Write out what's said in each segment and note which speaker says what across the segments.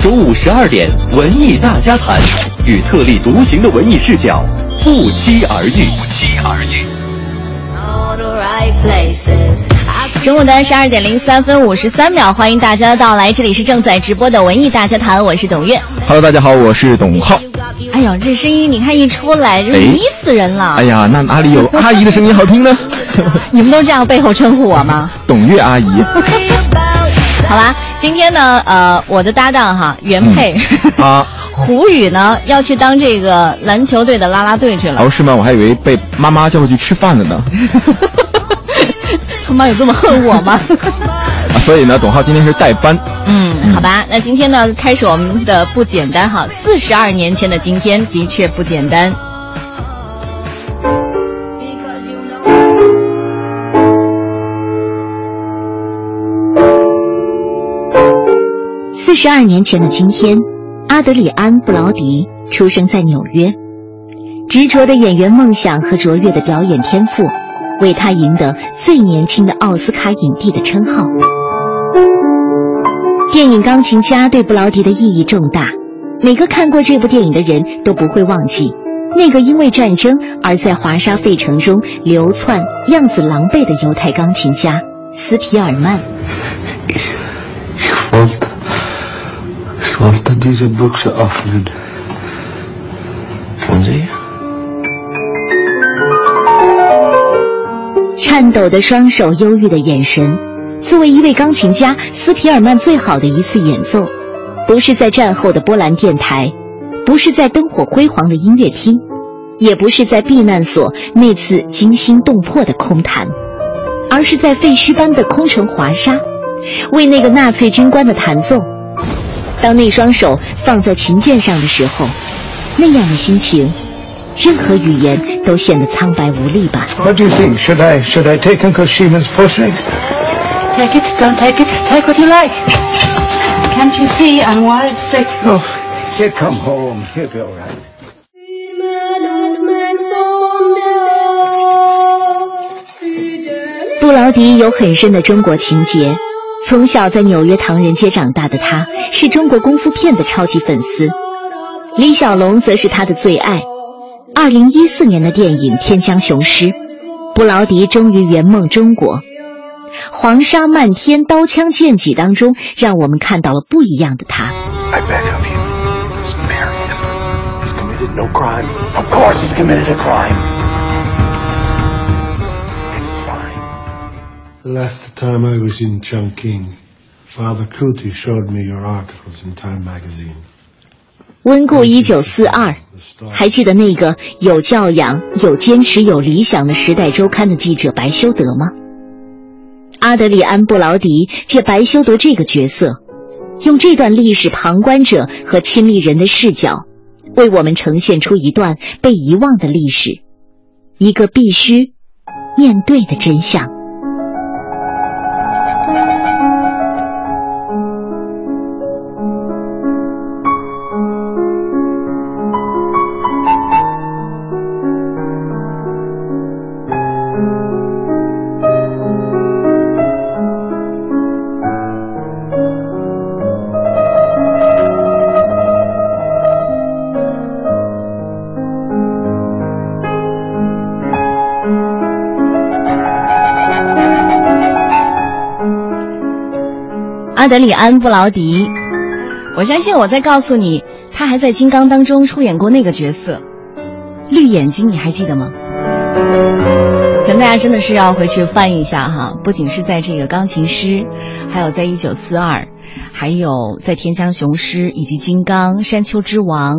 Speaker 1: 中午十二点，文艺大家谈，与特立独行的文艺视角不期而遇。
Speaker 2: 不期而遇。
Speaker 3: 中午的十二点零三分五十三秒，欢迎大家的到来，这里是正在直播的文艺大家谈，我是董月。
Speaker 4: Hello，大家好，我是董浩。
Speaker 3: 哎呦，这声音你看一出来就迷死人了。
Speaker 4: 哎呀，那哪里有 阿姨的声音好听呢？
Speaker 3: 你们都这样背后称呼我吗？
Speaker 4: 董月阿姨。
Speaker 3: 好吧，今天呢，呃，我的搭档哈原配、
Speaker 4: 嗯、啊，
Speaker 3: 胡宇呢要去当这个篮球队的啦啦队去了。
Speaker 4: 哦，是吗？我还以为被妈妈叫过去吃饭了呢。
Speaker 3: 他妈有这么恨我吗？
Speaker 4: 啊，所以呢，董浩今天是代班。
Speaker 3: 嗯，好吧，那今天呢，开始我们的不简单哈。四十二年前的今天的确不简单。
Speaker 5: 四十二年前的今天，阿德里安·布劳迪出生在纽约，执着的演员梦想和卓越的表演天赋，为他赢得最年轻的奥斯卡影帝的称号。电影《钢琴家》对布劳迪的意义重大，每个看过这部电影的人都不会忘记那个因为战争而在华沙费城中流窜、样子狼狈的犹太钢琴家斯皮尔曼。
Speaker 6: Büchse öffnen. Von Sie?
Speaker 5: 颤抖的双手，忧郁的眼神。作为一位钢琴家，斯皮尔曼最好的一次演奏，不是在战后的波兰电台，不是在灯火辉煌的音乐厅，也不是在避难所那次惊心动魄的空谈，而是在废墟般的空城华沙，为那个纳粹军官的弹奏。当那双手放在琴键上的时候，那样的心情，任何语言都显得苍白无力吧。
Speaker 6: What do you think? Should I should I take Uncle Shimon's portrait?
Speaker 7: Take it, don't take it, take what you like. Can't you see I'm worried sick?
Speaker 6: Oh, he'll come home. He'll be all right.
Speaker 5: 布劳迪有很深的中国情结。从小在纽约唐人街长大的他，是中国功夫片的超级粉丝。李小龙则是他的最爱。二零一四年的电影《天将雄狮》，布劳迪终于圆梦中国。黄沙漫天，刀枪剑戟当中，让我们看到了不一样的他。
Speaker 6: I
Speaker 8: Last time I was in Chongqing, Father Kuti showed me your articles in Time magazine.
Speaker 5: 温故一九四二，还记得那个有教养、有坚持、有理想的《时代周刊》的记者白修德吗？阿德里安·布劳迪借白修德这个角色，用这段历史旁观者和亲历人的视角，为我们呈现出一段被遗忘的历史，一个必须面对的真相。德里安·布劳迪，
Speaker 3: 我相信我在告诉你，他还在《金刚》当中出演过那个角色，绿眼睛，你还记得吗？可能大家真的是要回去翻一下哈，不仅是在这个钢琴师，还有在一九四二，还有在天枪雄狮以及金刚、山丘之王、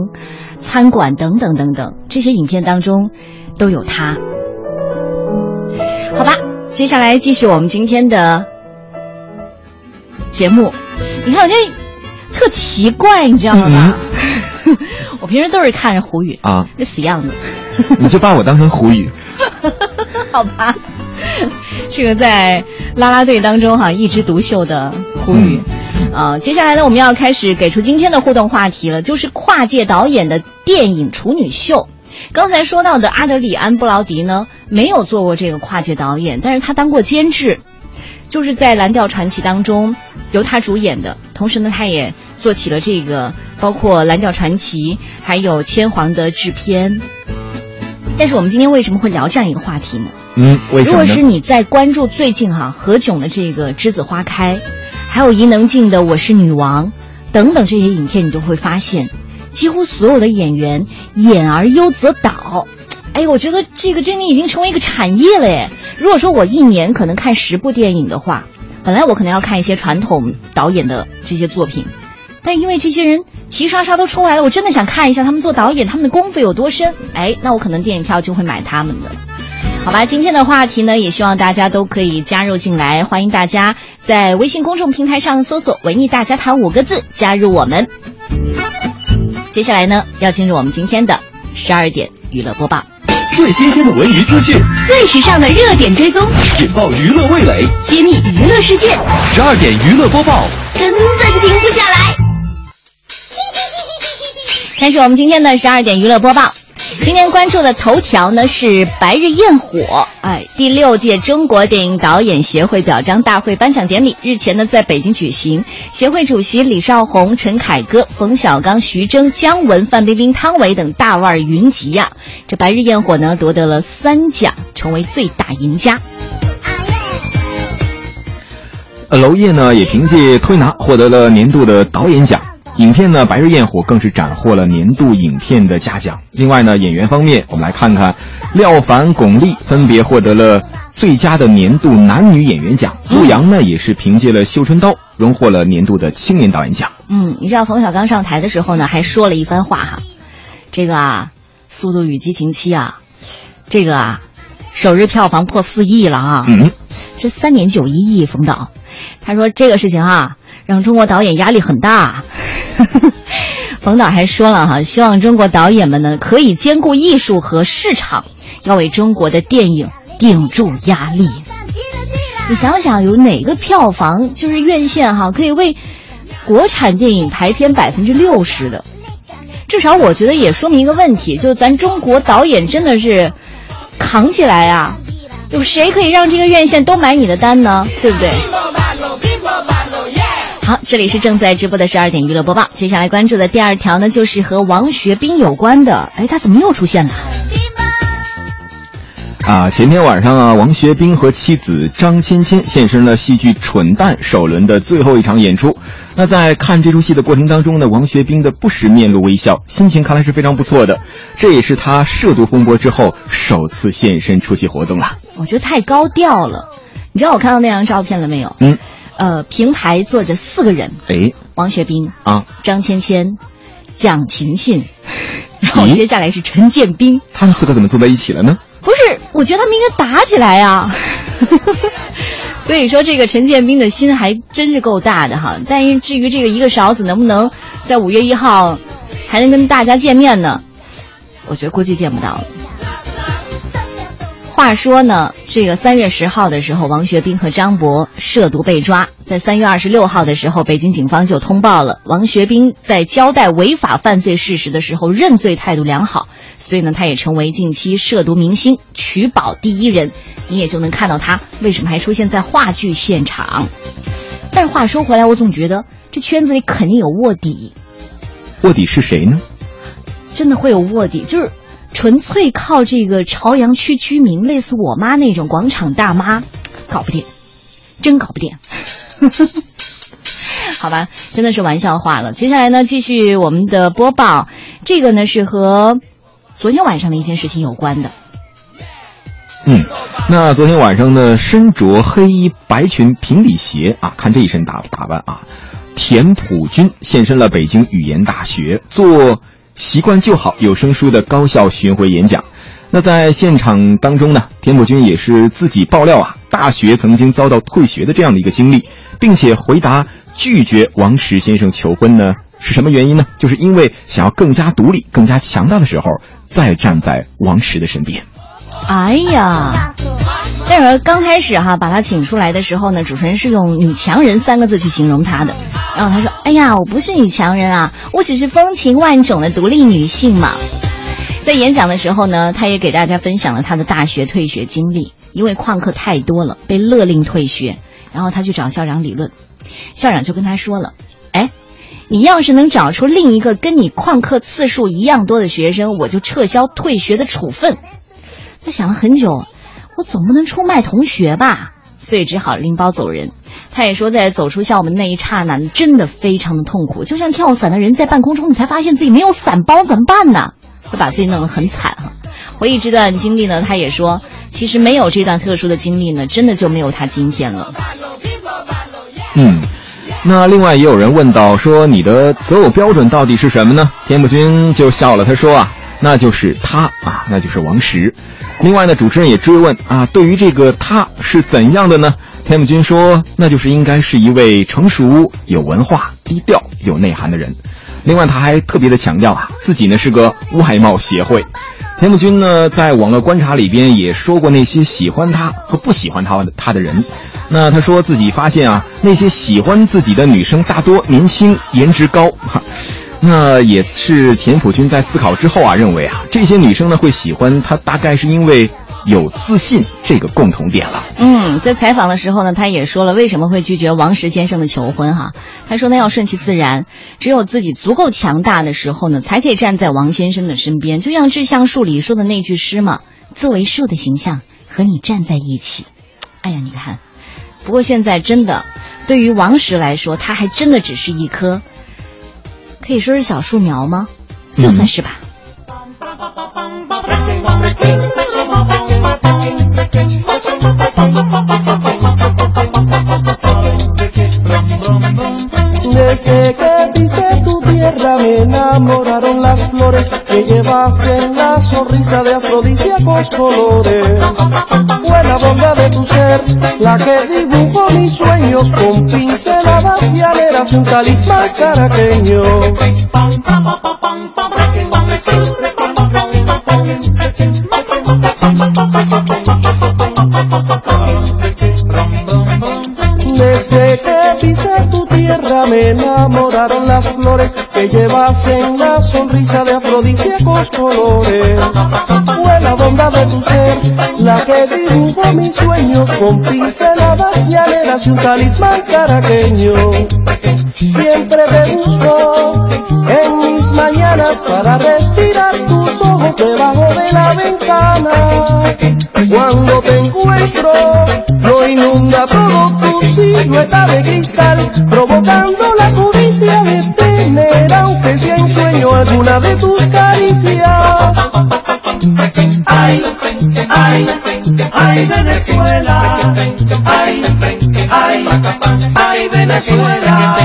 Speaker 3: 餐馆等等等等这些影片当中都有他。好吧，接下来继续我们今天的节目。你看我这特奇怪，你知道吗？我平时都是看着胡宇
Speaker 4: 啊，
Speaker 3: 那死样子。
Speaker 4: 你就把我当成胡宇。
Speaker 3: 好吧，这个在啦啦队当中哈一枝独秀的胡宇。啊，接下来呢，我们要开始给出今天的互动话题了，就是跨界导演的电影处女秀。刚才说到的阿德里安·布劳迪呢，没有做过这个跨界导演，但是他当过监制，就是在《蓝调传奇》当中由他主演的。同时呢，他也做起了这个包括《蓝调传奇》还有《千皇》的制片。但是我们今天为什么会聊这样一个话题呢？
Speaker 4: 嗯，为什么？
Speaker 3: 如果是你在关注最近哈何炅的这个《栀子花开》。还有伊能静的《我是女王》等等这些影片，你都会发现，几乎所有的演员演而优则导。哎，我觉得这个真的已经成为一个产业了耶。如果说我一年可能看十部电影的话，本来我可能要看一些传统导演的这些作品，但因为这些人齐刷刷都出来了，我真的想看一下他们做导演他们的功夫有多深。哎，那我可能电影票就会买他们的。好吧，今天的话题呢，也希望大家都可以加入进来，欢迎大家在微信公众平台上搜索“文艺大家谈”五个字加入我们。接下来呢，要进入我们今天的十二点娱乐播报，
Speaker 1: 最新鲜的文娱资讯，
Speaker 9: 最时尚的热点追踪，
Speaker 1: 引爆娱乐味蕾，
Speaker 9: 揭秘娱乐世界。
Speaker 1: 十二点娱乐播报，
Speaker 9: 根本停不下来。
Speaker 3: 开始我们今天的十二点娱乐播报。今天关注的头条呢是《白日焰火》。哎，第六届中国电影导演协会表彰大会颁奖典礼日前呢在北京举行。协会主席李少红、陈凯歌、冯小刚、徐峥、姜文、范冰冰、汤唯等大腕云集呀。这《白日焰火》呢夺得了三奖，成为最大赢家。
Speaker 4: 娄烨呢也凭借《推拿》获得了年度的导演奖。影片呢，《白日焰火》更是斩获了年度影片的嘉奖。另外呢，演员方面，我们来看看，廖凡、巩俐分别获得了最佳的年度男女演员奖。陆阳呢，也是凭借了《绣春刀》荣获了年度的青年导演奖。
Speaker 3: 嗯，你知道冯小刚上台的时候呢，还说了一番话哈，这个啊，《速度与激情七》啊，这个啊，首日票房破四亿了啊，
Speaker 4: 嗯，
Speaker 3: 是三点九一亿。冯导，他说这个事情啊，让中国导演压力很大。冯导还说了哈，希望中国导演们呢可以兼顾艺术和市场，要为中国的电影顶住压力。你想想，有哪个票房就是院线哈可以为国产电影排片百分之六十的？至少我觉得也说明一个问题，就咱中国导演真的是扛起来啊！有谁可以让这个院线都买你的单呢？对不对？好，这里是正在直播的十二点娱乐播报。接下来关注的第二条呢，就是和王学兵有关的。哎，他怎么又出现了？
Speaker 4: 啊，前天晚上啊，王学兵和妻子张芊芊现身了戏剧《蠢蛋》首轮的最后一场演出。那在看这出戏的过程当中呢，王学兵的不时面露微笑，心情看来是非常不错的。这也是他涉毒风波之后首次现身出席活动了。
Speaker 3: 我觉得太高调了。你知道我看到那张照片了没有？
Speaker 4: 嗯。
Speaker 3: 呃，平排坐着四个人，
Speaker 4: 哎，
Speaker 3: 王学兵
Speaker 4: 啊，
Speaker 3: 张芊芊，蒋勤勤，然后接下来是陈建斌，
Speaker 4: 他们四个怎么坐在一起了呢？
Speaker 3: 不是，我觉得他们应该打起来啊。所以说，这个陈建斌的心还真是够大的哈。但是至于这个一个勺子能不能在五月一号还能跟大家见面呢？我觉得估计见不到了。话说呢，这个三月十号的时候，王学兵和张博涉毒被抓。在三月二十六号的时候，北京警方就通报了王学兵在交代违法犯罪事实的时候认罪态度良好，所以呢，他也成为近期涉毒明星取保第一人。你也就能看到他为什么还出现在话剧现场。但是话说回来，我总觉得这圈子里肯定有卧底。
Speaker 4: 卧底是谁呢？
Speaker 3: 真的会有卧底，就是。纯粹靠这个朝阳区居民，类似我妈那种广场大妈，搞不定，真搞不定。好吧，真的是玩笑话了。接下来呢，继续我们的播报，这个呢是和昨天晚上的一件事情有关的。
Speaker 4: 嗯，那昨天晚上呢，身着黑衣白裙平底鞋啊，看这一身打打扮啊，田朴珺现身了北京语言大学做。习惯就好有声书的高校巡回演讲，那在现场当中呢，田朴珺也是自己爆料啊，大学曾经遭到退学的这样的一个经历，并且回答拒绝王石先生求婚呢，是什么原因呢？就是因为想要更加独立、更加强大的时候，再站在王石的身边。
Speaker 3: 哎呀，但是刚开始哈把他请出来的时候呢，主持人是用“女强人”三个字去形容她的。然后他说：“哎呀，我不是女强人啊，我只是风情万种的独立女性嘛。”在演讲的时候呢，他也给大家分享了他的大学退学经历，因为旷课太多了，被勒令退学。然后他去找校长理论，校长就跟他说了：“哎，你要是能找出另一个跟你旷课次数一样多的学生，我就撤销退学的处分。”他想了很久，我总不能出卖同学吧，所以只好拎包走人。他也说，在走出校门那一刹那，真的非常的痛苦，就像跳伞的人在半空中，你才发现自己没有伞包怎么办呢？会把自己弄得很惨哈。回忆这段经历呢，他也说，其实没有这段特殊的经历呢，真的就没有他今天了。
Speaker 4: 嗯，那另外也有人问到说，你的择偶标准到底是什么呢？田朴珺就笑了，他说啊，那就是他啊，那就是王石。另外呢，主持人也追问啊，对于这个他是怎样的呢？田朴珺说，那就是应该是一位成熟、有文化、低调、有内涵的人。另外，他还特别的强调啊，自己呢是个外貌协会。田朴珺呢，在网络观察里边也说过那些喜欢他和不喜欢他的他的人。那他说自己发现啊，那些喜欢自己的女生大多年轻、颜值高。哈，那也是田朴珺在思考之后啊，认为啊，这些女生呢会喜欢他，大概是因为。有自信这个共同点了。
Speaker 3: 嗯，在采访的时候呢，他也说了为什么会拒绝王石先生的求婚哈。他说呢要顺其自然，只有自己足够强大的时候呢，才可以站在王先生的身边。就像《志向树》里说的那句诗嘛：“作为树的形象和你站在一起。”哎呀，你看，不过现在真的，对于王石来说，他还真的只是一棵，可以说是小树苗吗？就算是吧。
Speaker 10: Desde que llevas en la sonrisa de afrodisíacos colores. Fue la bondad de tu ser la que dibujó mis sueños con pinceladas y un talismán caraqueño. Desde que pisé tu tierra me enamoraron las flores que llevas en la sonrisa de afrodisíacos colores. Fue la bondad de tu ser la que dibujó mis sueños con pinceladas llaneras y un talismán caraqueño. Siempre te busco en mis mañanas para respirar tus ojos debajo de la ventana. Cuando te encuentro, lo inunda todo tu silueta de cristal, provocando la codicia de aunque sea en sueño, alguna de tus caricias. Ay, ay, ay, Venezuela, ay, ay, ay, Venezuela.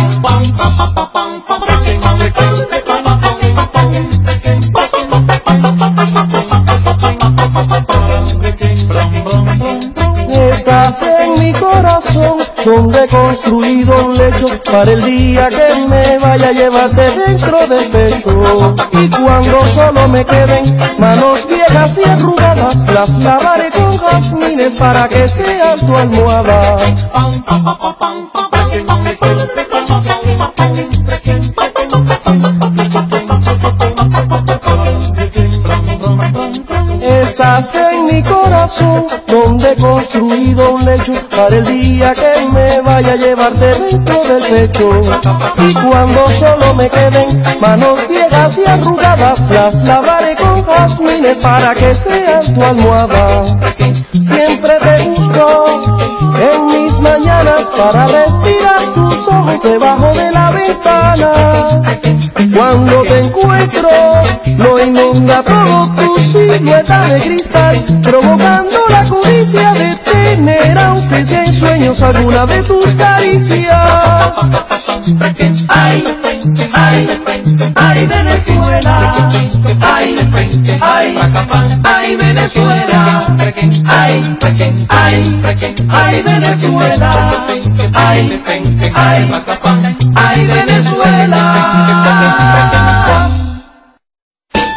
Speaker 10: Estás en mi corazón, donde construido un lecho para el día que me vaya a llevarte dentro del pecho. Y cuando solo me queden manos viejas y arrugadas, las lavaré con jazmines para que sean tu almohada. Mi corazón, donde he construido un lecho para el día que me vaya a llevarte dentro del pecho. Y cuando solo me queden manos viejas y arrugadas, las lavaré con jazmines para que sean tu almohada. Siempre te busco en mis mañanas para respirar tus ojos debajo de la ventana. Cuando te encuentro, lo inunda todo tu silueta de cristal, provocando la codicia de tener, aunque sea en sueños, alguna de tus caricias. Ay, ay, ay, Venezuela. ay, ay, ay Venezuela, ay, ay, ay Venezuela, ay, ay, ay Venezuela。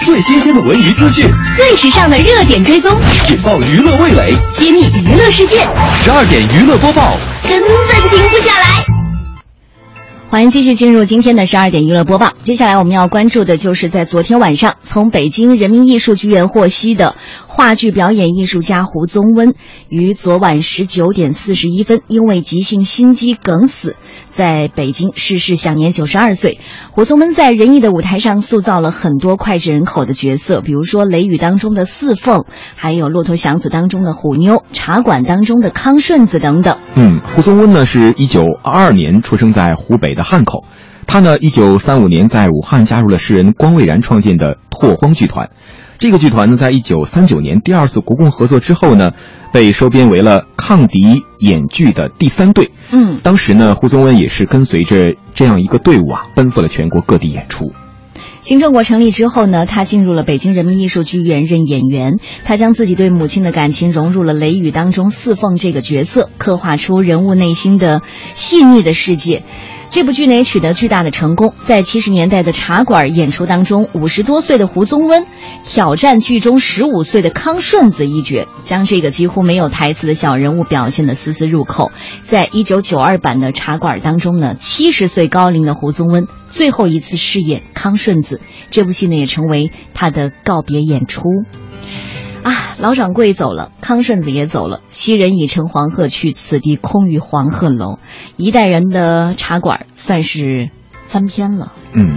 Speaker 1: 最新鲜的文娱资讯，
Speaker 9: 最时尚的热点追踪，
Speaker 1: 引爆娱乐味蕾，
Speaker 9: 揭秘娱乐世界。
Speaker 1: 十二点娱乐播报，
Speaker 9: 根本停不下来。
Speaker 3: 欢迎继续进入今天的十二点娱乐播报。接下来我们要关注的就是在昨天晚上从北京人民艺术剧院获悉的话剧表演艺术家胡宗温于昨晚十九点四十一分因为急性心肌梗死，在北京逝世，享年九十二岁。胡宗温在仁义的舞台上塑造了很多脍炙人口的角色，比如说《雷雨》当中的四凤，还有《骆驼祥子》当中的虎妞，《茶馆》当中的康顺子等等。
Speaker 4: 嗯，胡宗温呢是一九二二年出生在湖北的汉口，他呢一九三五年在武汉加入了诗人光未然创建的拓荒剧团。这个剧团呢，在一九三九年第二次国共合作之后呢，被收编为了抗敌演剧的第三队。
Speaker 3: 嗯，
Speaker 4: 当时呢，胡宗温也是跟随着这样一个队伍啊，奔赴了全国各地演出。
Speaker 3: 新中国成立之后呢，他进入了北京人民艺术剧院任演员。他将自己对母亲的感情融入了《雷雨》当中四凤这个角色，刻画出人物内心的细腻的世界。这部剧呢也取得巨大的成功，在七十年代的茶馆演出当中，五十多岁的胡宗温挑战剧中十五岁的康顺子一角，将这个几乎没有台词的小人物表现得丝丝入扣。在一九九二版的茶馆当中呢，七十岁高龄的胡宗温最后一次饰演康顺子，这部戏呢也成为他的告别演出。啊，老掌柜走了，康顺子也走了，昔人已乘黄鹤去，此地空余黄鹤楼。一代人的茶馆算是翻篇了。
Speaker 4: 嗯，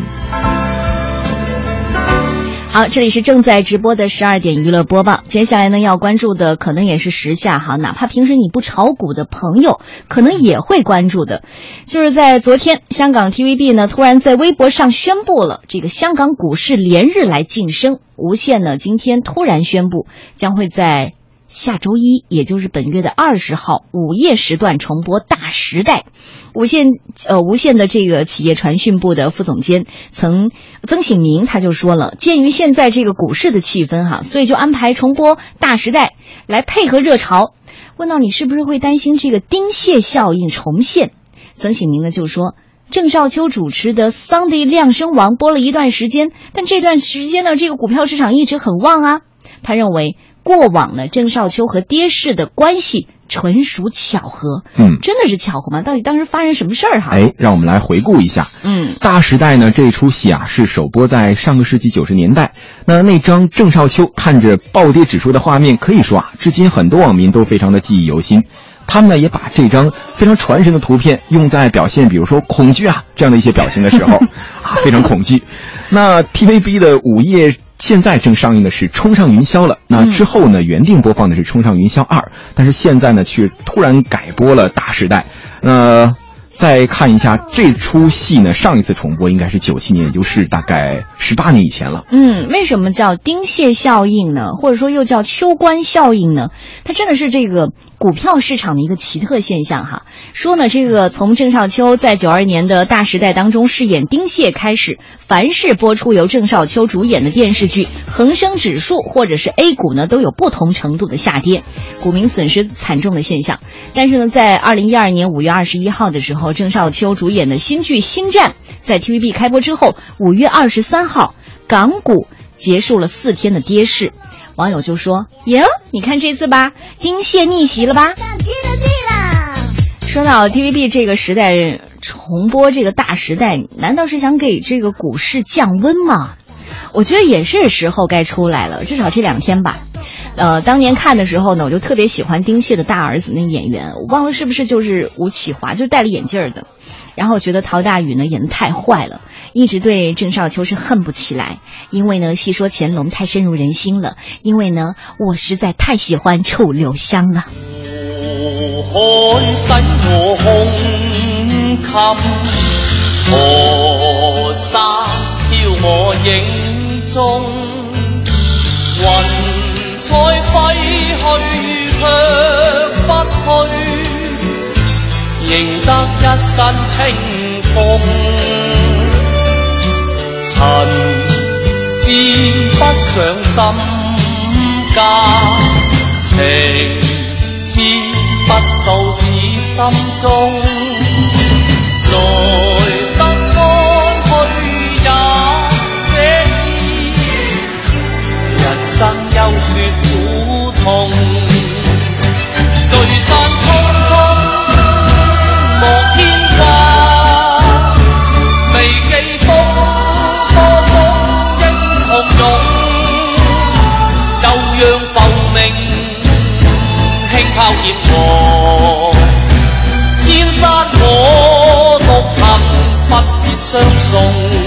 Speaker 3: 好，这里是正在直播的十二点娱乐播报。接下来呢，要关注的可能也是时下哈，哪怕平时你不炒股的朋友，可能也会关注的，就是在昨天，香港 TVB 呢突然在微博上宣布了这个香港股市连日来晋升。无线呢今天突然宣布，将会在下周一，也就是本月的二十号午夜时段重播《大时代》。无线呃，无线的这个企业传讯部的副总监曾曾醒明他就说了，鉴于现在这个股市的气氛哈，所以就安排重播《大时代》来配合热潮。问到你是不是会担心这个丁蟹效应重现？曾醒明呢就说，郑少秋主持的《Sunday 亮声王》播了一段时间，但这段时间呢，这个股票市场一直很旺啊。他认为过往呢，郑少秋和跌势的关系纯属巧合。
Speaker 4: 嗯，
Speaker 3: 真的是巧合吗？到底当时发生什么事儿哈？
Speaker 4: 哎，让我们来回顾一下。
Speaker 3: 嗯，《
Speaker 4: 大时代》呢这出戏啊是首播在上个世纪九十年代。那那张郑少秋看着暴跌指数的画面，可以说啊，至今很多网民都非常的记忆犹新。他们呢也把这张非常传神的图片用在表现，比如说恐惧啊这样的一些表情的时候，啊非常恐惧。那 TVB 的午夜现在正上映的是《冲上云霄》了，那之后呢原定播放的是《冲上云霄二》，但是现在呢却突然改播了《大时代》。那再看一下这出戏呢，上一次重播应该是九七年，也就是大概十八年以前了。
Speaker 3: 嗯，为什么叫丁蟹效应呢？或者说又叫秋官效应呢？它真的是这个股票市场的一个奇特现象哈。说呢，这个从郑少秋在九二年的大时代当中饰演丁蟹开始，凡是播出由郑少秋主演的电视剧，恒生指数或者是 A 股呢，都有不同程度的下跌，股民损失惨重的现象。但是呢，在二零一二年五月二十一号的时候，郑少秋主演的新剧《星战》在 TVB 开播之后，五月二十三号，港股结束了四天的跌势。网友就说：“哟，你看这次吧，丁蟹逆袭了吧？”说到 TVB 这个时代重播这个大时代，难道是想给这个股市降温吗？我觉得也是时候该出来了，至少这两天吧。呃，当年看的时候呢，我就特别喜欢丁蟹的大儿子那演员，我忘了是不是就是吴启华，就戴了眼镜的。然后觉得陶大宇呢演的太坏了，一直对郑少秋是恨不起来，因为呢戏说乾隆太深入人心了，因为呢我实在太喜欢楚留香了。
Speaker 10: 海使我胸襟，河山飘我影中，雲彩揮去卻不去，赢得一身清风。曾自上心间，情牵不到此心中，相送。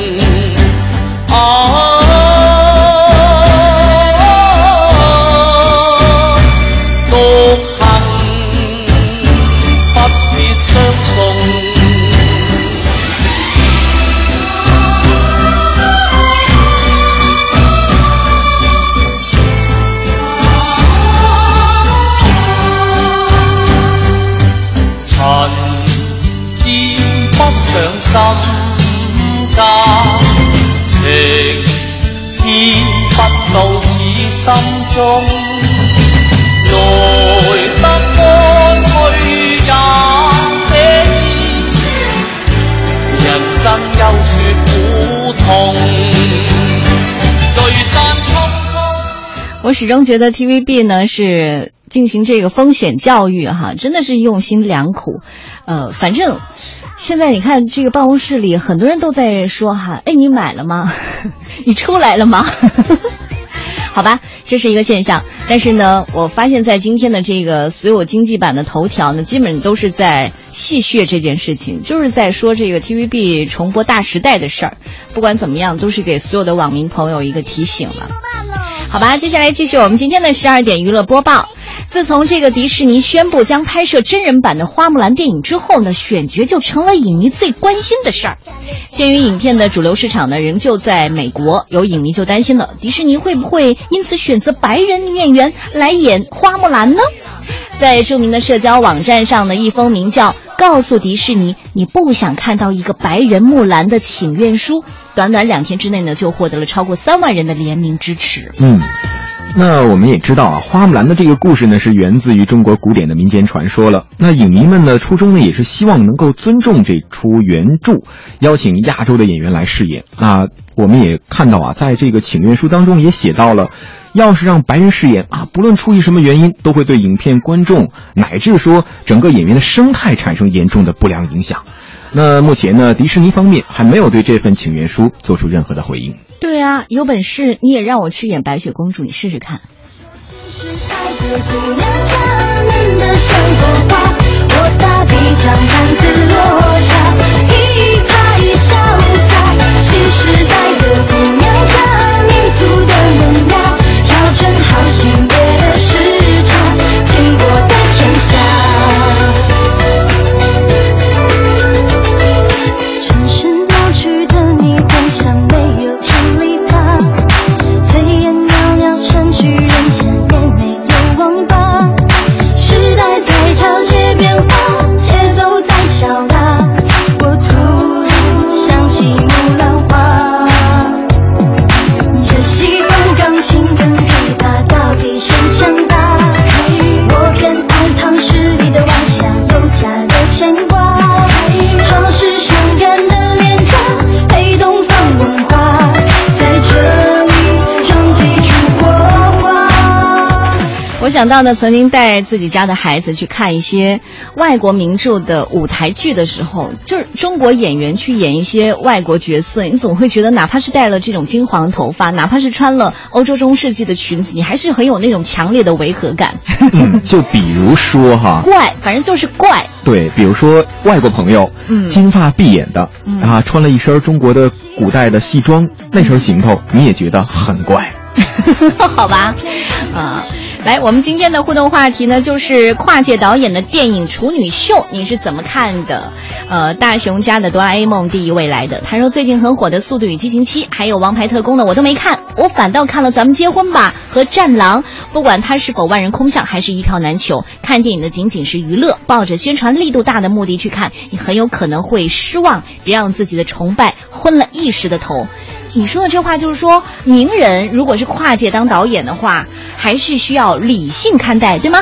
Speaker 10: 仍觉得
Speaker 3: TVB 呢是进行这个风险教育哈，真的是用心良苦。呃，反正现在你看这个办公室里很多人都在说哈，哎，你买了吗？你出来了嗎？好吧，这是一个现象。但是呢，我发现在今天的这个所有经济版的头条呢，基本都是在戏谑这件事情，就是在说这个 TVB 重播《大时代》的事儿。不管怎么样，都是给所有的网民朋友一个提醒了。好吧，接下来继续我们今天的十二点娱乐播报。自从这个迪士尼宣布将拍摄真人版的花木兰》电影之后呢，选角就成了影迷最关心的事儿。鉴于影片的主流市场呢仍旧在美国，有影迷就担心了，迪士尼会不会因此选择白人女演员来演花木兰呢？在著名的社交网站上呢，一封名叫“告诉迪士尼你不想看到一个白人木兰”的请愿书，短短两天之内呢，就获得了超过三万人的联名支持。
Speaker 4: 嗯。那我们也知道啊，花木兰的这个故事呢，是源自于中国古典的民间传说了。那影迷们呢，初衷呢，也是希望能够尊重这出原著，邀请亚洲的演员来饰演。那我们也看到啊，在这个请愿书当中也写到了，要是让白人饰演啊，不论出于什么原因，都会对影片观众乃至说整个演员的生态产生严重的不良影响。那目前呢，迪士尼方面还没有对这份请愿书做出任何的回应。
Speaker 3: 对啊，有本事你也让我去演白雪公主，你试试看。想到呢，曾经带自己家的孩子去看一些外国名著的舞台剧的时候，就是中国演员去演一些外国角色，你总会觉得，哪怕是戴了这种金黄头发，哪怕是穿了欧洲中世纪的裙子，你还是很有那种强烈的违和感。
Speaker 4: 嗯，就比如说哈，
Speaker 3: 怪，反正就是怪。
Speaker 4: 对，比如说外国朋友，嗯，金发碧眼的，嗯、啊，穿了一身中国的古代的戏装，那身行头你也觉得很怪。
Speaker 3: 好吧，啊。来，我们今天的互动话题呢，就是跨界导演的电影《处女秀》，你是怎么看的？呃，大雄家的《哆啦 A 梦》第一位来的，他说最近很火的《速度与激情七》，还有《王牌特工》呢，我都没看，我反倒看了《咱们结婚吧》和《战狼》。不管它是否万人空巷，还是一票难求，看电影的仅仅是娱乐，抱着宣传力度大的目的去看，你很有可能会失望，别让自己的崇拜昏了一时的头。你说的这话就是说，名人如果是跨界当导演的话，还是需要理性看待，对吗？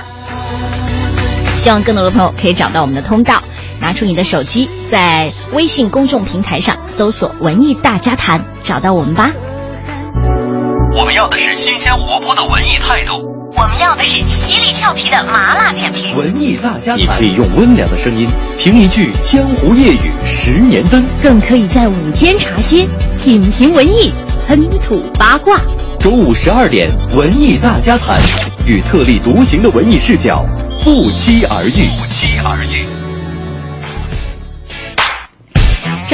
Speaker 3: 希望更多的朋友可以找到我们的通道，拿出你的手机，在微信公众平台上搜索“文艺大家谈”，找到我们吧。
Speaker 2: 我们要的是新鲜活泼的文艺态度，
Speaker 9: 我们要的是犀利俏皮的麻辣点评。
Speaker 1: 文艺大家谈，你可以用温良的声音评一句江湖夜雨十年灯，
Speaker 3: 更可以在午间茶歇品评文艺，喷吐八卦。
Speaker 1: 中午十二点，文艺大家谈，与特立独行的文艺视角不期而遇。
Speaker 2: 不期而遇。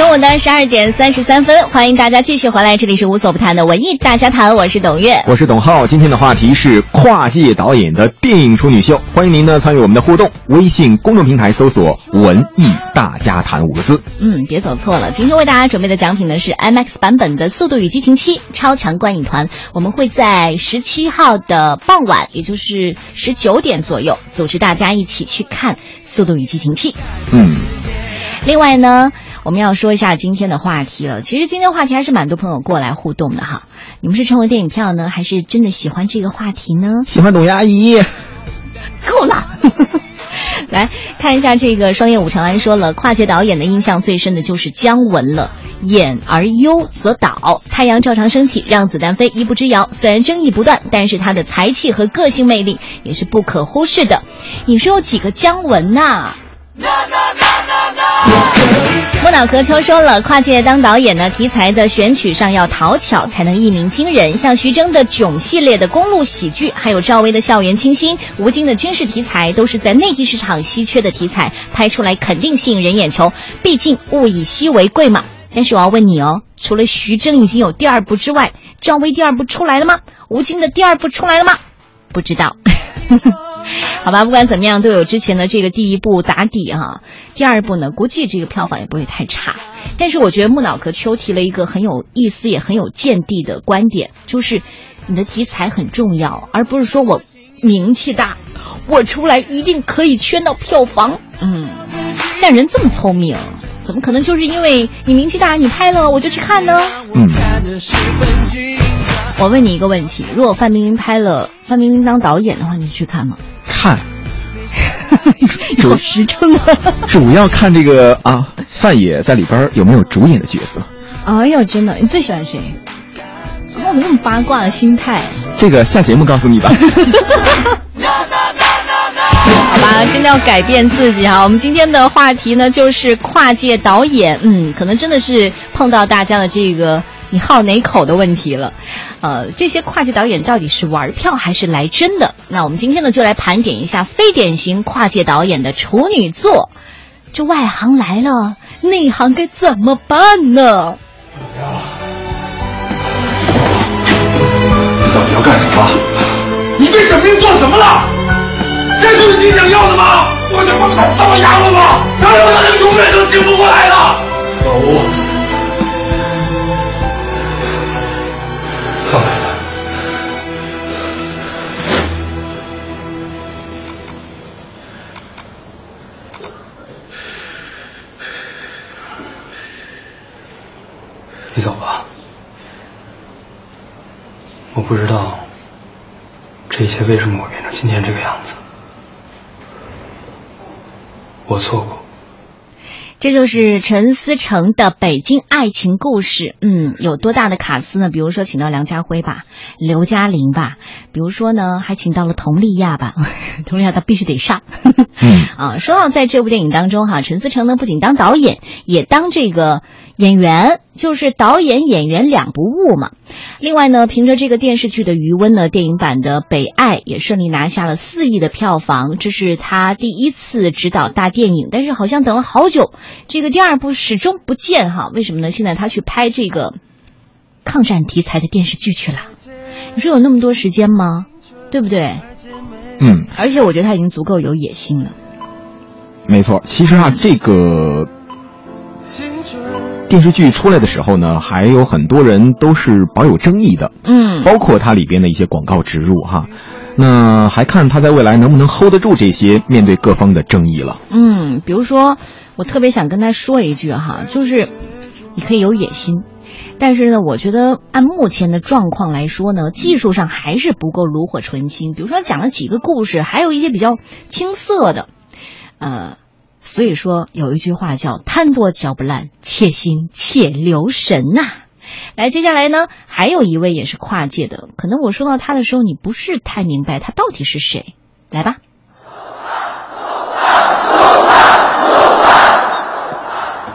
Speaker 3: 中午的十二点三十三分，欢迎大家继续回来，这里是无所不谈的文艺大家谈，我是董月，
Speaker 4: 我是董浩。今天的话题是跨界导演的电影处女秀，欢迎您呢参与我们的互动，微信公众平台搜索“文艺大家谈”五个字。
Speaker 3: 嗯，别走错了，今天为大家准备的奖品呢是 IMAX 版本的《速度与激情七》超强观影团，我们会在十七号的傍晚，也就是十九点左右，组织大家一起去看《速度与激情七》。
Speaker 4: 嗯，
Speaker 3: 另外呢。我们要说一下今天的话题了。其实今天话题还是蛮多朋友过来互动的哈。你们是成为电影票呢，还是真的喜欢这个话题呢？
Speaker 4: 喜欢董阿姨。
Speaker 3: 够了。来看一下这个双叶武长安说了，跨界导演的印象最深的就是姜文了。演而优则导，太阳照常升起，让子弹飞，一步之遥。虽然争议不断，但是他的才气和个性魅力也是不可忽视的。你说有几个姜文呐？木脑壳秋收了，跨界当导演呢，题材的选取上要讨巧，才能一鸣惊人。像徐峥的囧系列的公路喜剧，还有赵薇的校园清新，吴京的军事题材，都是在内地市场稀缺的题材，拍出来肯定吸引人眼球。毕竟物以稀为贵嘛。但是我要问你哦，除了徐峥已经有第二部之外，赵薇第二部出来了吗？吴京的第二部出来了吗？不知道。好吧，不管怎么样，都有之前的这个第一部打底哈。第二部呢，估计这个票房也不会太差。但是我觉得木脑壳秋提了一个很有意思也很有见地的观点，就是你的题材很重要，而不是说我名气大，我出来一定可以圈到票房。嗯，像人这么聪明，怎么可能就是因为你名气大，你拍了我就去看呢？
Speaker 4: 嗯。
Speaker 3: 我问你一个问题：如果范冰冰拍了，范冰冰当导演的话，你去看吗？
Speaker 4: 看，
Speaker 3: 有实诚啊！
Speaker 4: 主要看这个啊，范爷在里边有没有主演的角色？
Speaker 3: 哎呦，真的，你最喜欢谁？怎么那么八卦的心态？
Speaker 4: 这个下节目告诉你吧。
Speaker 3: 好吧，真的要改变自己哈。我们今天的话题呢，就是跨界导演。嗯，可能真的是碰到大家的这个。你好哪口的问题了，呃，这些跨界导演到底是玩票还是来真的？那我们今天呢就来盘点一下非典型跨界导演的处女作。这外行来了，内行该怎么办呢？
Speaker 6: 你到底要干什么？你对沈冰做什么了？这就是你想要的吗？我就把他糟压了吗？他他就永远都醒不过来了。老吴。不知道这一切为什么会变成今天这个样子，我错过。
Speaker 3: 这就是陈思诚的《北京爱情故事》。嗯，有多大的卡司呢？比如说请到梁家辉吧，刘嘉玲吧，比如说呢还请到了佟丽娅吧，佟丽娅她必须得上。啊，说到在这部电影当中哈，陈思诚呢不仅当导演，也当这个。演员就是导演演员两不误嘛。另外呢，凭着这个电视剧的余温呢，电影版的《北爱》也顺利拿下了四亿的票房，这是他第一次执导大电影。但是好像等了好久，这个第二部始终不见哈。为什么呢？现在他去拍这个抗战题材的电视剧去了。你说有那么多时间吗？对不对？
Speaker 4: 嗯。
Speaker 3: 而且我觉得他已经足够有野心了。
Speaker 4: 没错，其实啊，这个。电视剧出来的时候呢，还有很多人都是保有争议的，
Speaker 3: 嗯，
Speaker 4: 包括它里边的一些广告植入哈，那还看他在未来能不能 hold 得住这些面对各方的争议了。
Speaker 3: 嗯，比如说，我特别想跟他说一句哈，就是你可以有野心，但是呢，我觉得按目前的状况来说呢，技术上还是不够炉火纯青。比如说讲了几个故事，还有一些比较青涩的，呃，所以说有一句话叫“贪多嚼不烂，且行且留神”呐。来，接下来呢，还有一位也是跨界的，可能我说到他的时候，你不是太明白他到底是谁。来吧。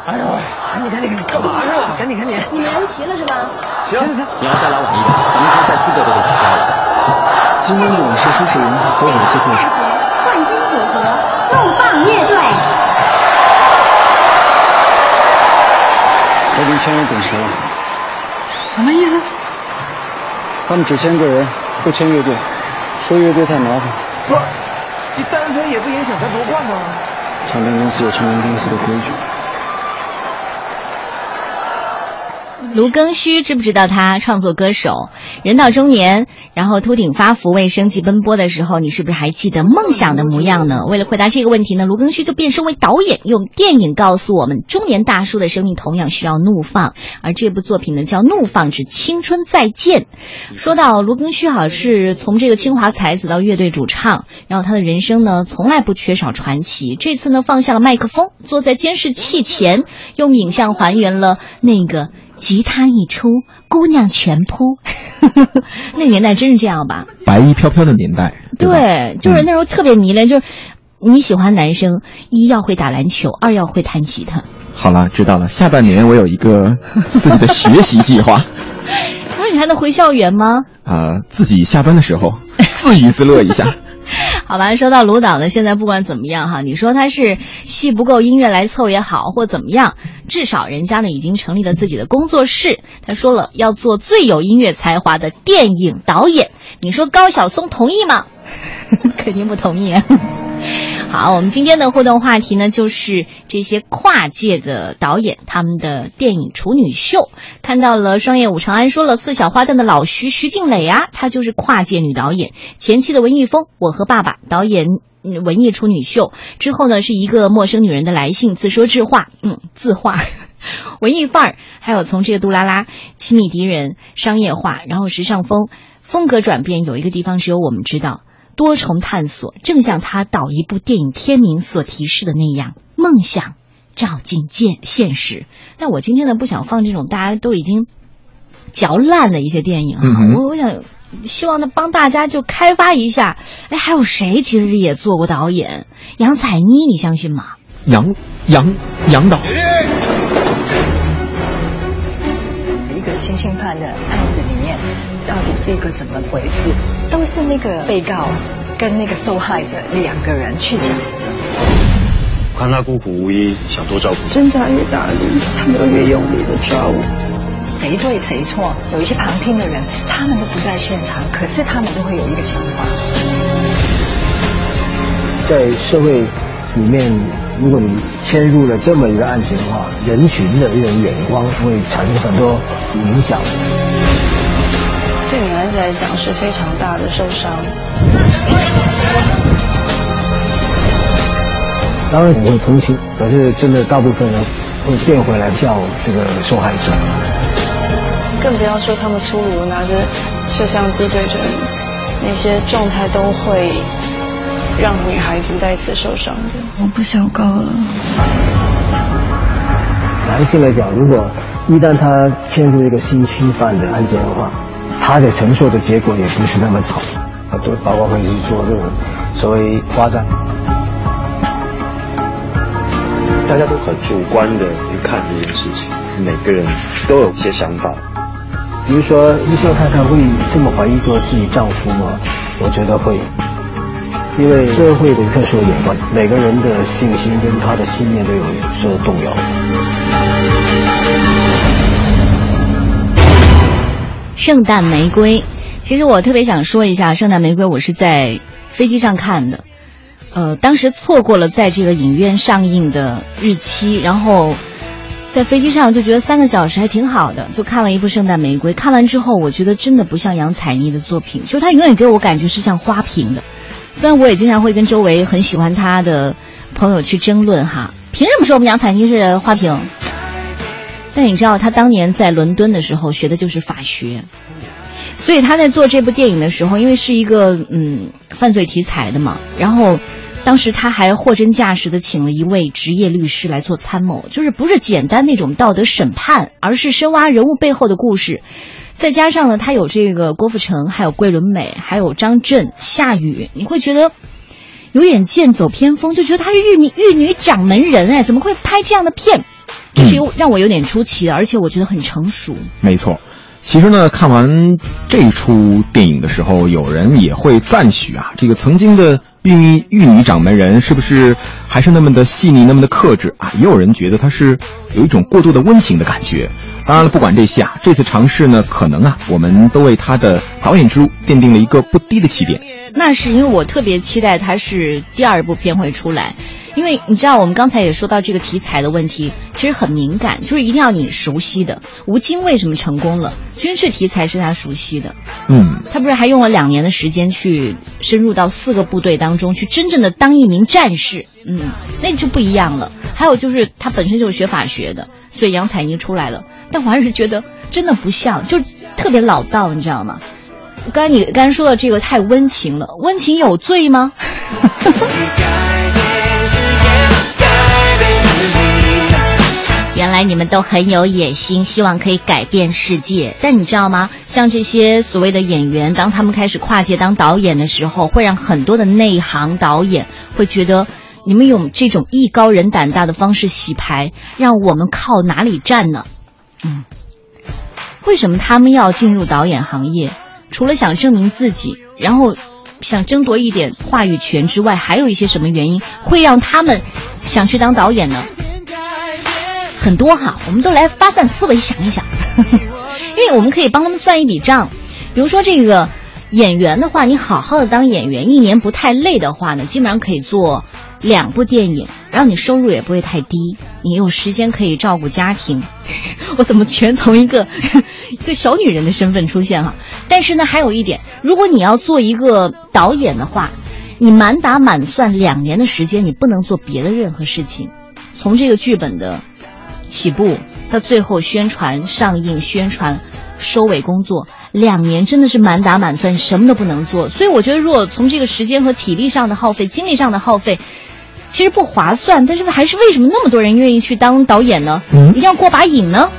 Speaker 11: 哎呦喂，赶紧赶紧赶紧，干嘛去了？赶紧赶紧！
Speaker 12: 你们来不及了是吧？
Speaker 11: 行行行，
Speaker 13: 你要再来晚一点，咱们参赛资格都得取消了。
Speaker 11: 今天勇士输是赢，都有机会。
Speaker 12: 冠军组合怒放乐队。
Speaker 11: 已经签约滚石了。
Speaker 12: 什么意思？
Speaker 11: 他们只签个人，不签乐队，说乐队太麻烦。
Speaker 14: 不，你单飞也不影响咱夺冠吗。
Speaker 11: 唱片公司有唱片公司的规矩。
Speaker 3: 卢庚戌知不知道他创作歌手，人到中年，然后秃顶发福为生计奔波的时候，你是不是还记得梦想的模样呢？为了回答这个问题呢，卢庚戌就变身为导演，用电影告诉我们，中年大叔的生命同样需要怒放。而这部作品呢，叫《怒放之青春再见》。说到卢庚戌，好是从这个清华才子到乐队主唱，然后他的人生呢，从来不缺少传奇。这次呢，放下了麦克风，坐在监视器前，用影像还原了那个。吉他一出，姑娘全扑。那年代真是这样吧？
Speaker 4: 白衣飘飘的年代，
Speaker 3: 对，就是那时候特别迷恋，就是你喜欢男生，一要会打篮球，二要会弹吉他。
Speaker 4: 好了，知道了。下半年我有一个自己的学习计划。
Speaker 3: 那你还能回校园吗？
Speaker 4: 啊，自己下班的时候自娱自乐一下。
Speaker 3: 好吧，说到卢导呢，现在不管怎么样哈，你说他是戏不够，音乐来凑也好，或怎么样，至少人家呢已经成立了自己的工作室。他说了要做最有音乐才华的电影导演，你说高晓松同意吗？肯定不同意。好，我们今天的互动话题呢，就是这些跨界的导演他们的电影处女秀。看到了双叶武长安说了四小花旦的老徐徐静蕾啊，她就是跨界女导演。前期的文艺风，我和爸爸导演文艺处女秀之后呢，是一个陌生女人的来信，自说自话，嗯，自话，文艺范儿，还有从这个杜拉拉亲密敌人商业化，然后时尚风风格转变，有一个地方只有我们知道。多重探索，正像他导一部电影片名所提示的那样，梦想照进现现实。但我今天呢，不想放这种大家都已经嚼烂的一些电影啊，我我想希望呢帮大家就开发一下。哎，还有谁其实也做过导演？杨采妮，你相信吗？
Speaker 4: 杨杨杨导。
Speaker 15: 一个性侵犯的。到底是一个怎么回事？都是那个被告跟那个受害者两个人去讲。
Speaker 16: 看他孤苦无依，想多照顾。
Speaker 15: 挣扎越大力，他们越用力的抓我。谁对谁错？有一些旁听的人，他们都不在现场，可是他们都会有一个想法。
Speaker 17: 在社会里面，如果你牵入了这么一个案子的话，人群的一种眼光会产生很多影响。
Speaker 15: 孩子来讲是非常大的受伤。
Speaker 17: 当然我会同情，可是真的大部分人会变回来叫这个受害者。
Speaker 15: 更不要说他们粗鲁拿着摄像机对着你，那些状态都会让女孩子再次受伤的。我不想告了。
Speaker 17: 男性来讲，如果一旦他陷入一个性侵犯的案件的话，他的承受的结果也不是那么好，啊，对包括会去做这种所谓夸张。
Speaker 16: 大家都很主观的去看这件事情，每个人都有一些想法。
Speaker 17: 比如说，医生太太会这么怀疑过自己丈夫吗？我觉得会，因为社会的特殊眼光，每个人的信心跟他的信念都有所动摇。
Speaker 3: 圣诞玫瑰，其实我特别想说一下，圣诞玫瑰我是在飞机上看的，呃，当时错过了在这个影院上映的日期，然后在飞机上就觉得三个小时还挺好的，就看了一部圣诞玫瑰。看完之后，我觉得真的不像杨采妮的作品，就她永远给我感觉是像花瓶的。虽然我也经常会跟周围很喜欢她的朋友去争论哈，凭什么说我们杨采妮是花瓶？但你知道，他当年在伦敦的时候学的就是法学，所以他在做这部电影的时候，因为是一个嗯犯罪题材的嘛，然后当时他还货真价实的请了一位职业律师来做参谋，就是不是简单那种道德审判，而是深挖人物背后的故事。再加上呢，他有这个郭富城，还有桂纶镁，还有张震、夏雨，你会觉得有点剑走偏锋，就觉得他是玉女玉女掌门人哎，怎么会拍这样的片？这是有让我有点出奇的，而且我觉得很成熟。
Speaker 4: 没错，其实呢，看完这出电影的时候，有人也会赞许啊，这个曾经的玉女玉女掌门人是不是还是那么的细腻，那么的克制啊？也有人觉得他是有一种过度的温情的感觉。当然了，不管这些啊，这次尝试呢，可能啊，我们都为他的导演之路奠定了一个不低的起点。
Speaker 3: 那是因为我特别期待他是第二部片会出来。因为你知道，我们刚才也说到这个题材的问题，其实很敏感，就是一定要你熟悉的。吴京为什么成功了？军事题材是他熟悉的，
Speaker 4: 嗯，
Speaker 3: 他不是还用了两年的时间去深入到四个部队当中去，真正的当一名战士，嗯，那就不一样了。还有就是他本身就是学法学的，所以杨采妮出来了，但我还是觉得真的不像，就特别老道，你知道吗？刚才你刚才说的这个太温情了，温情有罪吗？来你们都很有野心，希望可以改变世界。但你知道吗？像这些所谓的演员，当他们开始跨界当导演的时候，会让很多的内行导演会觉得，你们用这种艺高人胆大的方式洗牌，让我们靠哪里站呢？嗯，为什么他们要进入导演行业？除了想证明自己，然后想争夺一点话语权之外，还有一些什么原因会让他们想去当导演呢？很多哈，我们都来发散思维想一想，因为我们可以帮他们算一笔账。比如说这个演员的话，你好好的当演员，一年不太累的话呢，基本上可以做两部电影，然后你收入也不会太低，你有时间可以照顾家庭。我怎么全从一个一个小女人的身份出现哈？但是呢，还有一点，如果你要做一个导演的话，你满打满算两年的时间，你不能做别的任何事情，从这个剧本的。起步到最后宣传上映、宣传收尾工作，两年真的是满打满算，什么都不能做。所以我觉得，如果从这个时间和体力上的耗费、精力上的耗费，其实不划算。但是还是为什么那么多人愿意去当导演呢？一定要过把瘾呢？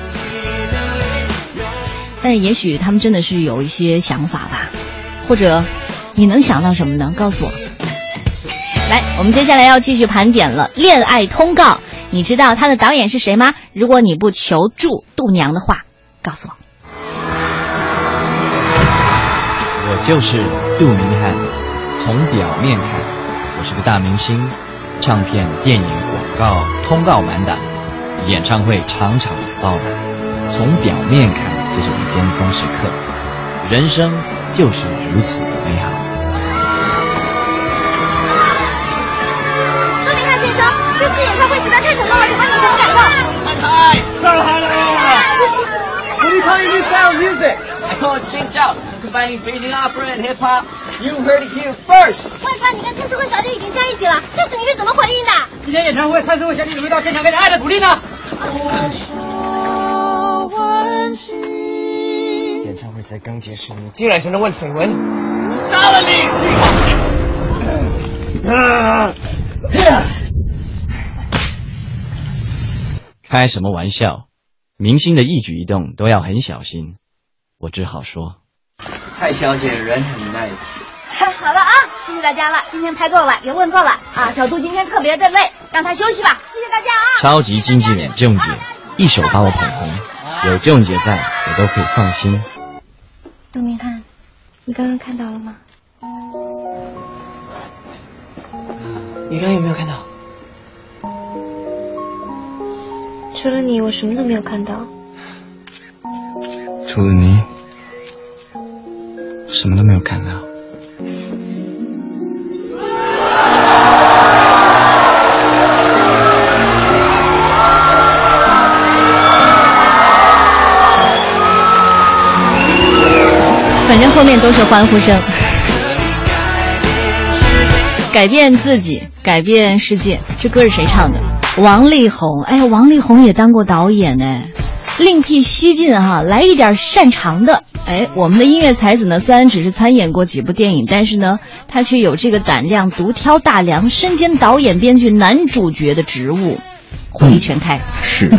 Speaker 3: 但是也许他们真的是有一些想法吧，或者你能想到什么呢？告诉我。来，我们接下来要继续盘点了，《恋爱通告》。你知道他的导演是谁吗？如果你不求助度娘的话，告诉我。
Speaker 18: 我就是杜明翰。从表面看，我是个大明星，唱片、电影、广告通告满档，演唱会场场爆满。从表面看，这是我的巅峰时刻。人生就是如此美好。
Speaker 12: 受？
Speaker 19: 太上海了！What you new style music? I call it synced out, combining Beijing opera and hip hop. You heard it here first.
Speaker 12: 万川，你跟蔡思慧小姐已经在一起了，这次你是怎么回应的？
Speaker 19: 今天演唱会，蔡思慧小姐怎么到现场为了爱的鼓励呢？
Speaker 14: 我说演唱会才刚结束，你竟然在那问绯闻？
Speaker 19: 杀了你！
Speaker 18: 开什么玩笑？明星的一举一动都要很小心。我只好说，
Speaker 14: 蔡小姐人很 nice。
Speaker 12: 好了啊，谢谢大家了，今天拍够了，别问够了啊。小杜今天特别的累，让他休息吧。谢谢大家啊。
Speaker 18: 超级经纪人郑姐一手把我捧红，有郑姐在，我都可以放心。
Speaker 15: 杜明翰，你刚刚看到了吗？
Speaker 14: 你刚刚有没有看到？
Speaker 15: 除了你，我什么都没有看到。
Speaker 14: 除了你，什么都没有看到。
Speaker 3: 反正后面都是欢呼声。改变自己，改变世界，这歌是谁唱的？王力宏，哎呀，王力宏也当过导演呢。另辟蹊径哈，来一点擅长的。哎，我们的音乐才子呢，虽然只是参演过几部电影，但是呢，他却有这个胆量，独挑大梁，身兼导演、编剧、男主角的职务，火力全开。
Speaker 4: 是。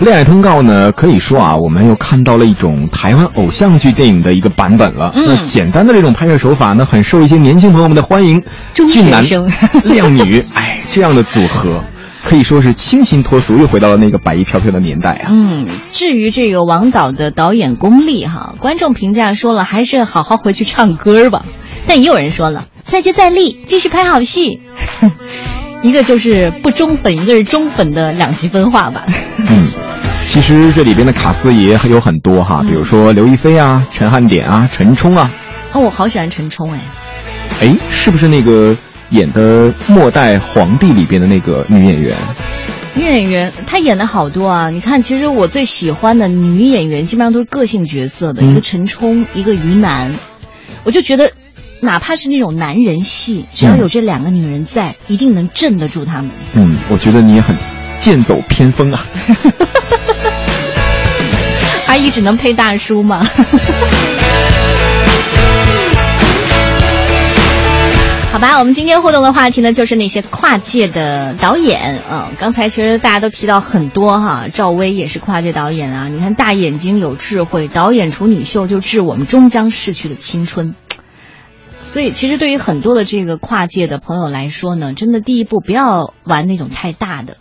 Speaker 4: 恋爱通告呢，可以说啊，我们又看到了一种台湾偶像剧电影的一个版本了。
Speaker 3: 嗯
Speaker 4: 那简单的这种拍摄手法呢，很受一些年轻朋友们的欢迎。
Speaker 3: 中
Speaker 4: 俊男
Speaker 3: 生
Speaker 4: 靓女，哎，这样的组合可以说是清新脱俗，又回到了那个白衣飘飘的年代啊。
Speaker 3: 嗯，至于这个王导的导演功力哈，观众评价说了，还是好好回去唱歌吧。但也有人说了，再接再厉，继续拍好戏。一个就是不忠粉，一个是忠粉的两极分化吧。
Speaker 4: 嗯，其实这里边的卡司也有很多哈，比如说刘亦菲啊、陈汉典啊、陈冲啊。
Speaker 3: 哦，我好喜欢陈冲哎。
Speaker 4: 哎，是不是那个演的《末代皇帝》里边的那个女演员？
Speaker 3: 女演员她演的好多啊！你看，其实我最喜欢的女演员基本上都是个性角色的，
Speaker 4: 嗯
Speaker 3: 一个陈冲，一个于南，我就觉得。哪怕是那种男人戏，只要有这两个女人在，一定能镇得住他们。
Speaker 4: 嗯，我觉得你也很剑走偏锋啊。
Speaker 3: 阿姨只能配大叔吗？吧，我们今天互动的话题呢，就是那些跨界的导演。嗯，刚才其实大家都提到很多哈，赵薇也是跨界导演啊。你看大眼睛有智慧，导演处女秀就致我们终将逝去的青春。所以，其实对于很多的这个跨界的朋友来说呢，真的第一步不要玩那种太大的，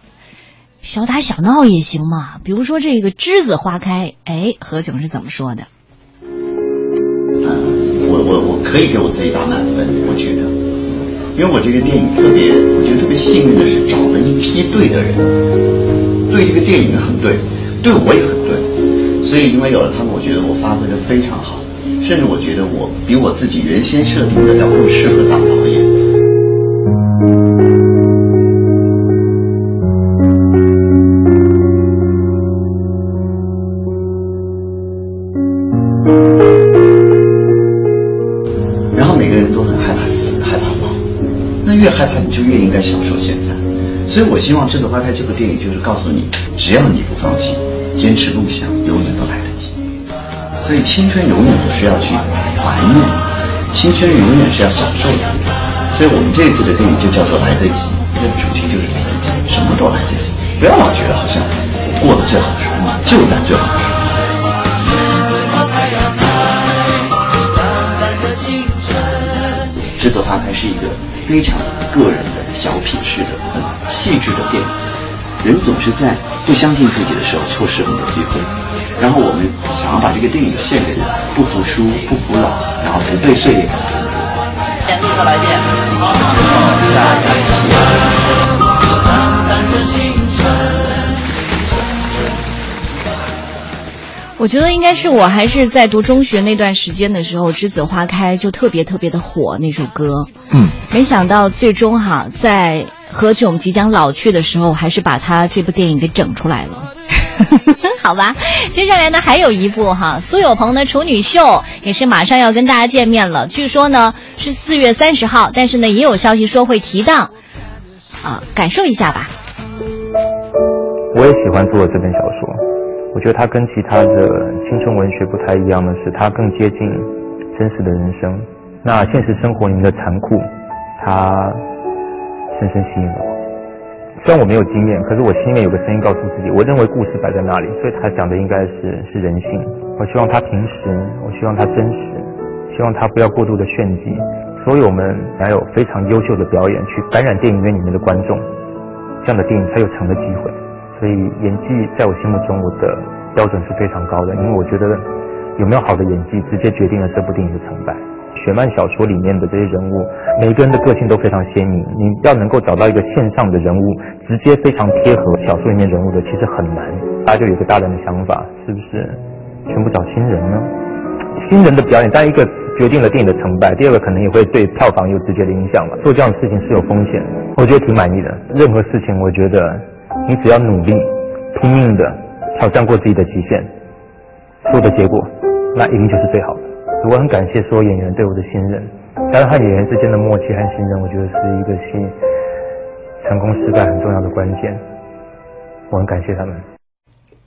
Speaker 3: 小打小闹也行嘛。比如说这个栀子花开，哎，何炅是怎么说的？
Speaker 20: 我我我可以给我自己打满分，我觉得，因为我这个电影特别，我觉得特别幸运的是找了一批对的人，对这个电影很对，对我也很对，所以因为有了他们，我觉得我发挥的非常好，甚至我觉得我比我自己原先设定的要更适合当导演。应该享受现在。所以我希望《栀子花开》这部电影就是告诉你，只要你不放弃，坚持梦想，永远都来得及。所以青春永远不是要去怀念，青春永远是要享受的。所以我们这一次的电影就叫做《来得及》，那主题就是来得及，什么都来得及。不要老觉得好像过得最好的时候就在最好的时候。栀子花开是一个非常个人的小品式的、很细致的电影。人总是在不相信自己的时候错失很多机会，然后我们想要把这个电影献给不服输、不服老，然后不被岁月改变的人。立刻来电，好，大家一起。
Speaker 3: 我觉得应该是我还是在读中学那段时间的时候，《栀子花开》就特别特别的火那首歌。
Speaker 4: 嗯，
Speaker 3: 没想到最终哈，在何炅即将老去的时候，还是把他这部电影给整出来了。好吧，接下来呢还有一部哈，苏有朋的处女秀也是马上要跟大家见面了。据说呢是四月三十号，但是呢也有消息说会提档，啊，感受一下吧。
Speaker 21: 我也喜欢做这本小说，我觉得它跟其他的青春文学不太一样的是，它更接近真实的人生。那现实生活里面的残酷，它深深吸引了我。虽然我没有经验，可是我心里面有个声音告诉自己，我认为故事摆在那里，所以他讲的应该是是人性。我希望它平实，我希望它真实，希望它不要过度的炫技。所以我们还有非常优秀的表演，去感染电影院里面的观众，这样的电影才有成的机会。所以演技在我心目中，我的标准是非常高的，因为我觉得有没有好的演技，直接决定了这部电影的成败。雪漫小说里面的这些人物，每个人的个性都非常鲜明。你要能够找到一个线上的人物，直接非常贴合小说里面人物的，其实很难。大家就有个大胆的想法，是不是全部找新人呢？新人的表演，当然一个决定了电影的成败，第二个可能也会对票房有直接的影响嘛。做这样的事情是有风险，我觉得挺满意的。任何事情，我觉得你只要努力、拼命的挑战过自己的极限，所有的结果，那一定就是最好的。我很感谢所有演员对我的信任，当然和演员之间的默契和信任，我觉得是一个戏成功失败很重要的关键。我很感谢他们。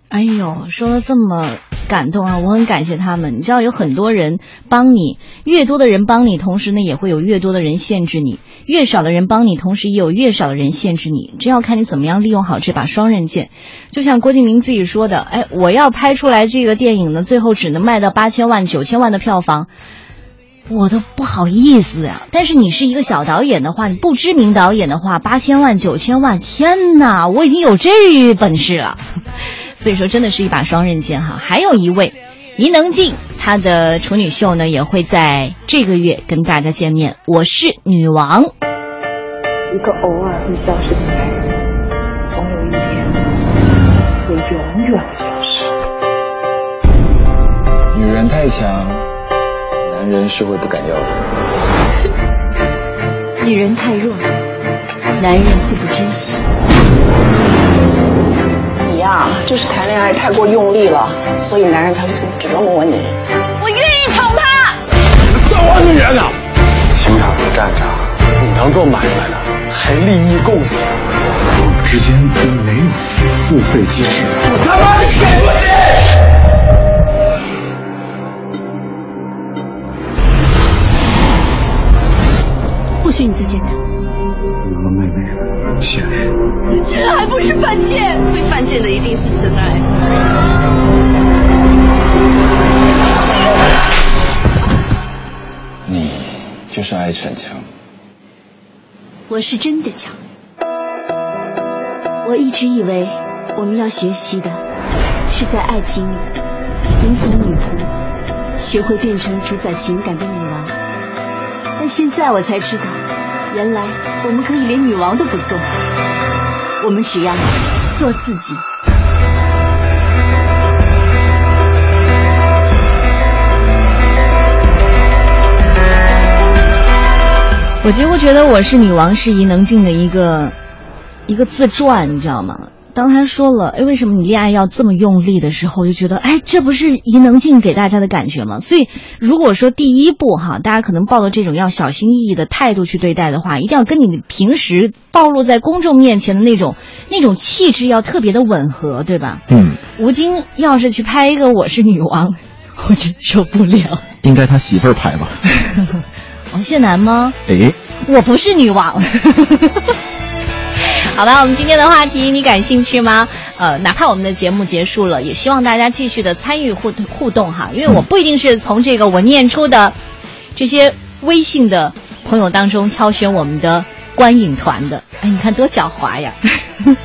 Speaker 3: 哎呦，说的这么感动啊！我很感谢他们。你知道，有很多人帮你，越多的人帮你，同时呢，也会有越多的人限制你；越少的人帮你，同时也有越少的人限制你。这要看你怎么样利用好这把双刃剑。就像郭敬明自己说的：“哎，我要拍出来这个电影呢，最后只能卖到八千万、九千万的票房。”我都不好意思呀，但是你是一个小导演的话，你不知名导演的话，八千万、九千万，天哪，我已经有这本事了。所以说，真的是一把双刃剑哈。还有一位，伊能静，她的处女秀呢也会在这个月跟大家见面。我是女王。
Speaker 15: 一个偶尔会消失的男人，总有一天会永远的消失。
Speaker 22: 女人太强。男人是会不敢要的。
Speaker 15: 女人太弱，男人会不珍惜。
Speaker 23: 就是谈恋爱太过用力了，所以男人才会这么折磨你。
Speaker 12: 我愿意宠他。
Speaker 6: 大王女人啊！
Speaker 16: 情场上站着，你当做买卖呢，还利益共享。
Speaker 8: 我们之间没有付费机制。
Speaker 6: 我他妈的谁不起！
Speaker 15: 不许你最简单。
Speaker 8: 有了妹妹，现实。
Speaker 12: 这还不是犯贱？
Speaker 23: 会犯贱的一定是真爱。
Speaker 22: 你就是爱逞强。
Speaker 15: 我是真的强。我一直以为我们要学习的是在爱情里听从女仆，学会变成主宰情感的女王。但现在我才知道，原来我们可以连女王都不做，我们只要做自己。
Speaker 3: 我几乎觉得我是女王是伊能静的一个一个自传，你知道吗？当他说了，哎，为什么你恋爱要这么用力的时候，我就觉得，哎，这不是伊能静给大家的感觉吗？所以，如果说第一步哈，大家可能抱着这种要小心翼翼的态度去对待的话，一定要跟你平时暴露在公众面前的那种那种气质要特别的吻合，对吧？
Speaker 4: 嗯。
Speaker 3: 吴京要是去拍一个《我是女王》，我真受不了。
Speaker 4: 应该他媳妇儿拍吧？
Speaker 3: 王谢楠吗？
Speaker 4: 哎，
Speaker 3: 我不是女王。好吧，我们今天的话题你感兴趣吗？呃，哪怕我们的节目结束了，也希望大家继续的参与互互动哈，因为我不一定是从这个我念出的这些微信的朋友当中挑选我们的观影团的。哎，你看多狡猾呀！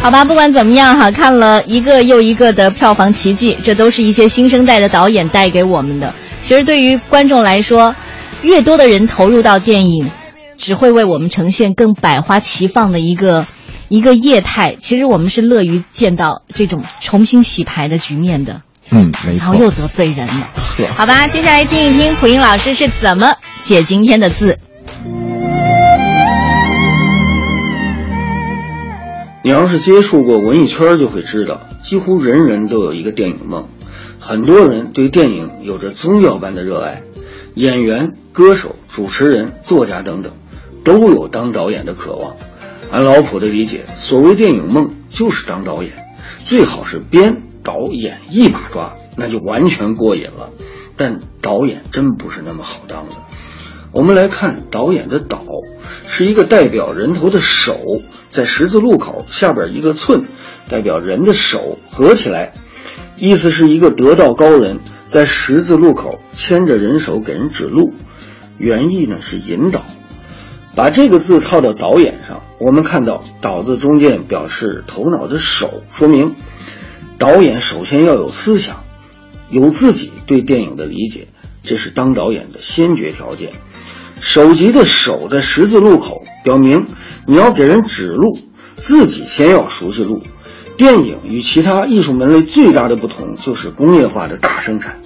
Speaker 3: 好吧，不管怎么样哈，看了一个又一个的票房奇迹，这都是一些新生代的导演带给我们的。其实对于观众来说，越多的人投入到电影，只会为我们呈现更百花齐放的一个一个业态。其实我们是乐于见到这种重新洗牌的局面的。
Speaker 4: 嗯，没错。
Speaker 3: 然后又得罪人了。好吧，接下来听一听蒲英老师是怎么解今天的字。
Speaker 24: 你要是接触过文艺圈，就会知道，几乎人人都有一个电影梦。很多人对电影有着宗教般的热爱，演员、歌手、主持人、作家等等，都有当导演的渴望。按老普的理解，所谓电影梦就是当导演，最好是编导演一把抓，那就完全过瘾了。但导演真不是那么好当的。我们来看导演的“导”，是一个代表人头的手，在十字路口下边一个寸，代表人的手合起来。意思是一个得道高人，在十字路口牵着人手给人指路，原意呢是引导。把这个字套到导演上，我们看到“导”字中间表示头脑的手，说明导演首先要有思想，有自己对电影的理解，这是当导演的先决条件。手级的手在十字路口，表明你要给人指路，自己先要熟悉路。电影与其他艺术门类最大的不同就是工业化的大生产，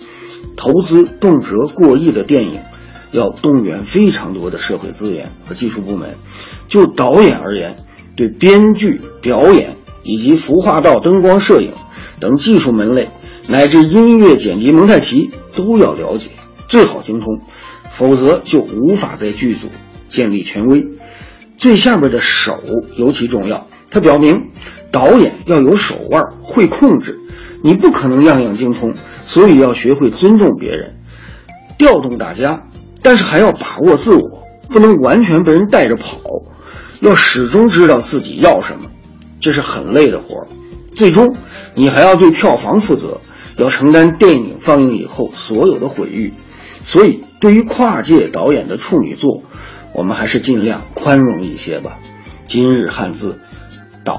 Speaker 24: 投资动辄过亿的电影，要动员非常多的社会资源和技术部门。就导演而言，对编剧、表演以及服化道、灯光、摄影等技术门类，乃至音乐剪辑、蒙太奇都要了解，最好精通，否则就无法在剧组建立权威。最下面的手尤其重要，它表明。导演要有手腕，会控制，你不可能样样精通，所以要学会尊重别人，调动大家，但是还要把握自我，不能完全被人带着跑，要始终知道自己要什么，这是很累的活儿。最终，你还要对票房负责，要承担电影放映以后所有的毁誉。所以，对于跨界导演的处女作，我们还是尽量宽容一些吧。今日汉字，导。